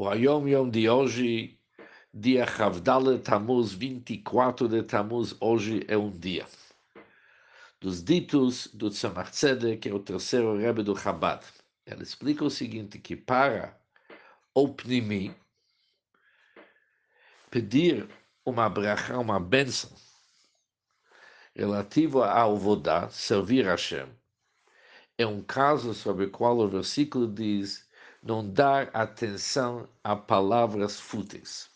O Ayom Yom de hoje, dia Havdalah Tamuz, 24 de Tamuz, hoje é um dia. Dos ditos do Tzemach Tzedek, que é o terceiro Rebbe do Chabad. Ele explica o seguinte, que para o Pnimi, pedir uma bracha, uma bênção, relativo ao Vodá, servir a Hashem, é um caso sobre o qual o versículo diz não dar atenção a palavras fúteis.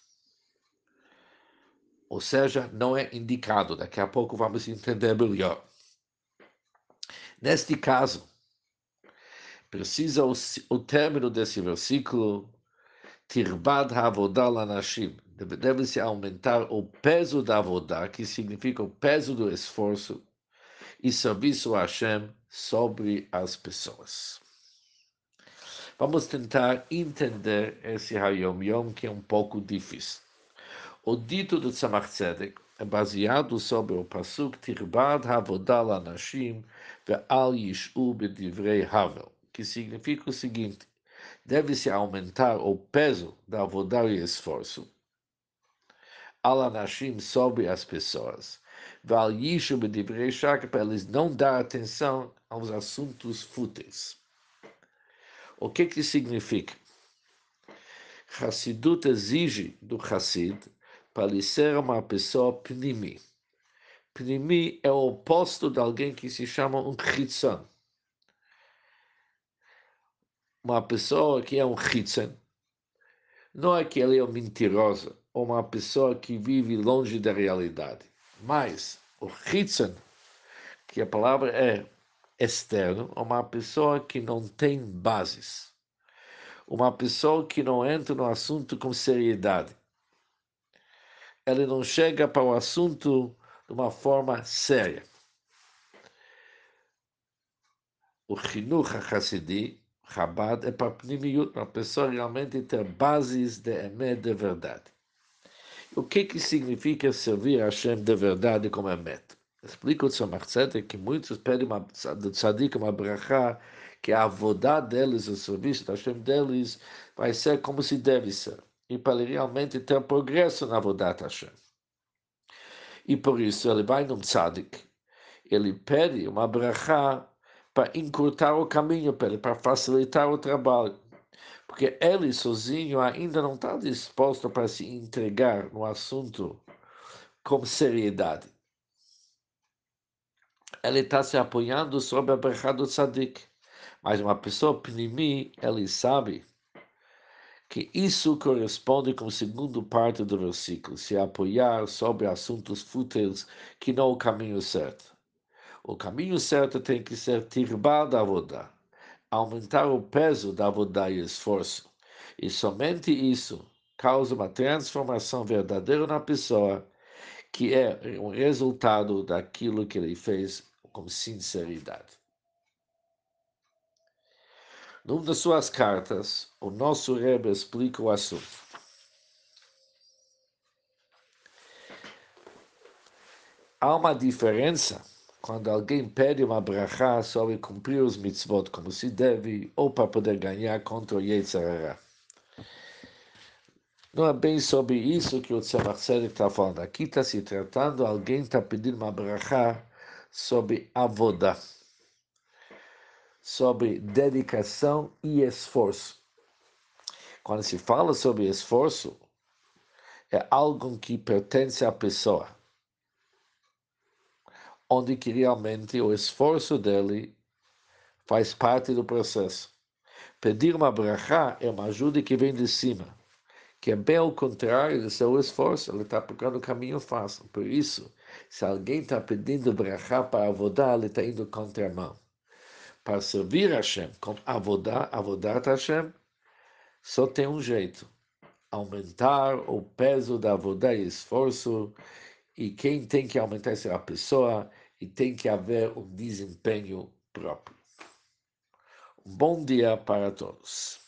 Ou seja, não é indicado. Daqui a pouco vamos entender melhor. Neste caso, precisa o, o término desse versículo, Tirbad Havodá Lanashim, deve-se aumentar o peso da Avodá, que significa o peso do esforço e serviço a Hashem sobre as pessoas. Vamos tentar entender esse Hayom Yom, que é um pouco difícil. O dito do Tzemach Tzedek é baseado sobre o Pasuk Tirbad Havodal Anashim Ve'al Yishu Bedivrei Havel, que significa o seguinte, deve-se aumentar o peso da avodar e esforço al Anashim sobre as pessoas. Val Yishu Bedivrei Shaka, para eles não dar atenção aos assuntos fúteis. O que que significa? Hassidut exige do Hassid para ele ser uma pessoa pnimi. Pnimi é o oposto de alguém que se chama um chitzon. Uma pessoa que é um chitzon não é que ele é um mentiroso ou uma pessoa que vive longe da realidade. Mas o chitzon, que a palavra é externo, uma pessoa que não tem bases, uma pessoa que não entra no assunto com seriedade. Ele não chega para o assunto de uma forma séria. O Chinuch Hassidi, Chabad, é para uma pessoa realmente ter bases de Emet de verdade. O que, que significa servir a Hashem de verdade como Emet? Explica o Tzemach Tzedek que muitos pedem do tzadik uma brachá, que a avodá deles, o serviço da Hashem deles, vai ser como se deve ser. E para realmente ter progresso na avodá da Hashem. E por isso ele vai num tzadik, ele pede uma brachá para encurtar o caminho para ele, para facilitar o trabalho. Porque ele sozinho ainda não está disposto para se entregar no assunto com seriedade ele está se apoiando sobre a berra do tzadik. Mas uma pessoa pnimi, ele sabe que isso corresponde com a segunda parte do versículo, se apoiar sobre assuntos fúteis que não é o caminho certo. O caminho certo tem que ser tirbar da avodá, aumentar o peso da avodá e esforço. E somente isso causa uma transformação verdadeira na pessoa, que é um resultado daquilo que ele fez com sinceridade. Numa das suas cartas, o nosso Rebbe explica o assunto. Há uma diferença quando alguém pede uma brachá sobre cumprir os mitzvot como se deve ou para poder ganhar contra o Yetzirah. Não é bem sobre isso que o Tzemach está falando. Aqui está se tratando, alguém está pedindo uma brachá sobre avodá, sobre dedicação e esforço. Quando se fala sobre esforço, é algo que pertence à pessoa, onde que realmente o esforço dele faz parte do processo. Pedir uma brachá é uma ajuda que vem de cima, que é bem ao contrário do seu esforço, ele está procurando o caminho fácil. Por isso, se alguém está pedindo brachá para avodar, ele está indo contra a mão. Para servir Hashem, com avodar, avodar Hashem, só tem um jeito. Aumentar o peso da avodar e esforço, e quem tem que aumentar é a pessoa, e tem que haver um desempenho próprio. Bom dia para todos.